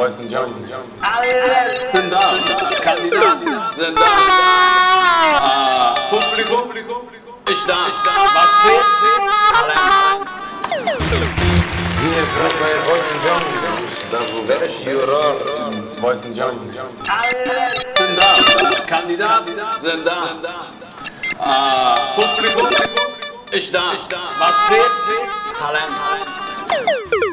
Boys and Jones. Alle sind da. Kandidaten sind da. Ah, Publikum, ich da. Was? Talent. Hier gerade bei Boys and Jones. Da wo wer ist Juror? Boys and Jones. Alle sind da. Kandidaten sind da. Ah, Publikum, ich da. Was fehlt? Talent.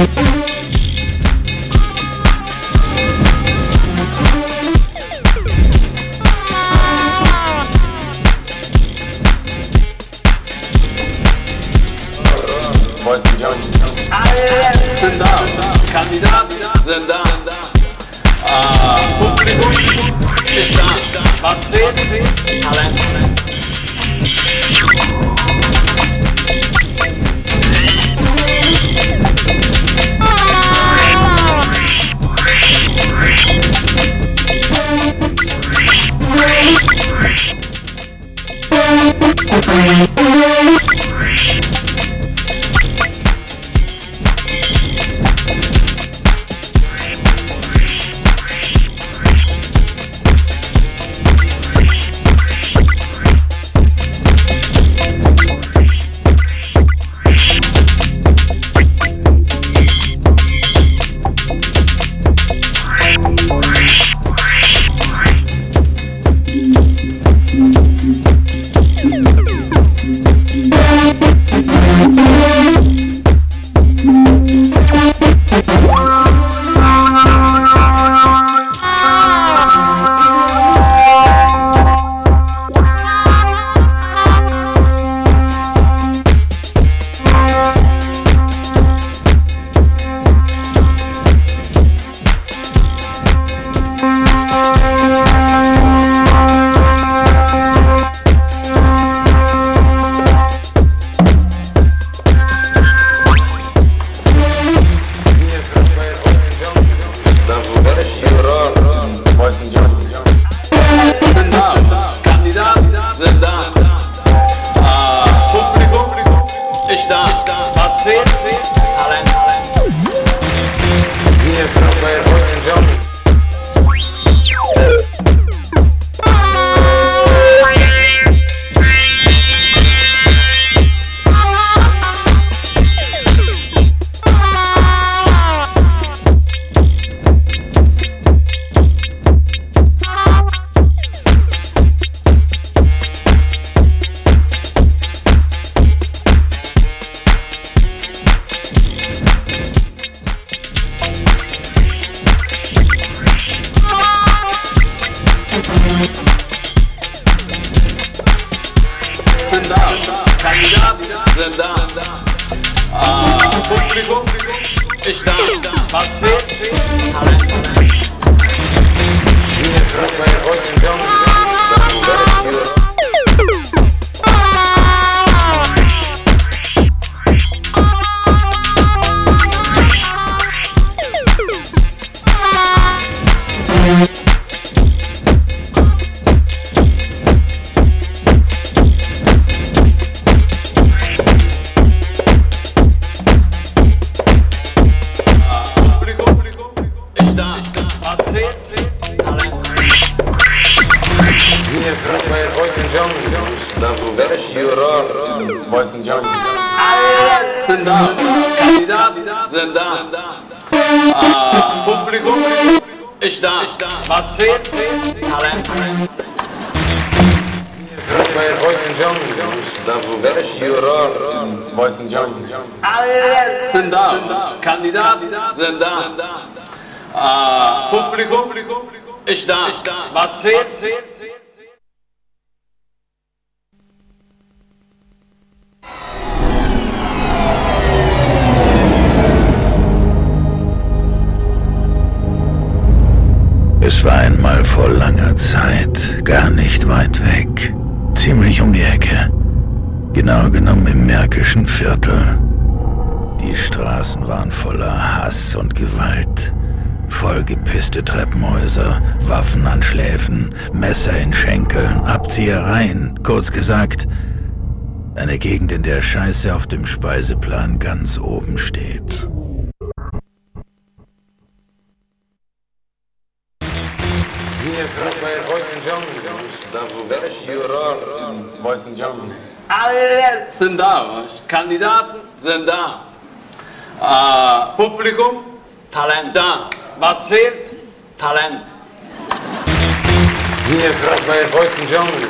Thank Ist Voice in Jungle. Sind da. Kandidaten sind da. Ah, Publikum ist da. Was fehlt? Es war einmal vor langer Zeit, gar nicht weit weg, ziemlich um die Ecke, genau genommen im Märkischen Viertel. Die Straßen waren voller Hass und Gewalt. Vollgepisste Treppenhäuser, Waffen an Schläfen, Messer in Schenkeln, Abziehereien, kurz gesagt, eine Gegend, in der Scheiße auf dem Speiseplan ganz oben steht. Hier bei euch in werde ich hier Voice in Jungle. Alle sind da. Kandidaten sind da. Ah, Publikum, Talent da. Was fehlt? Talent. Gerade bei euch in Jungle.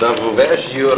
Dann werde ich hier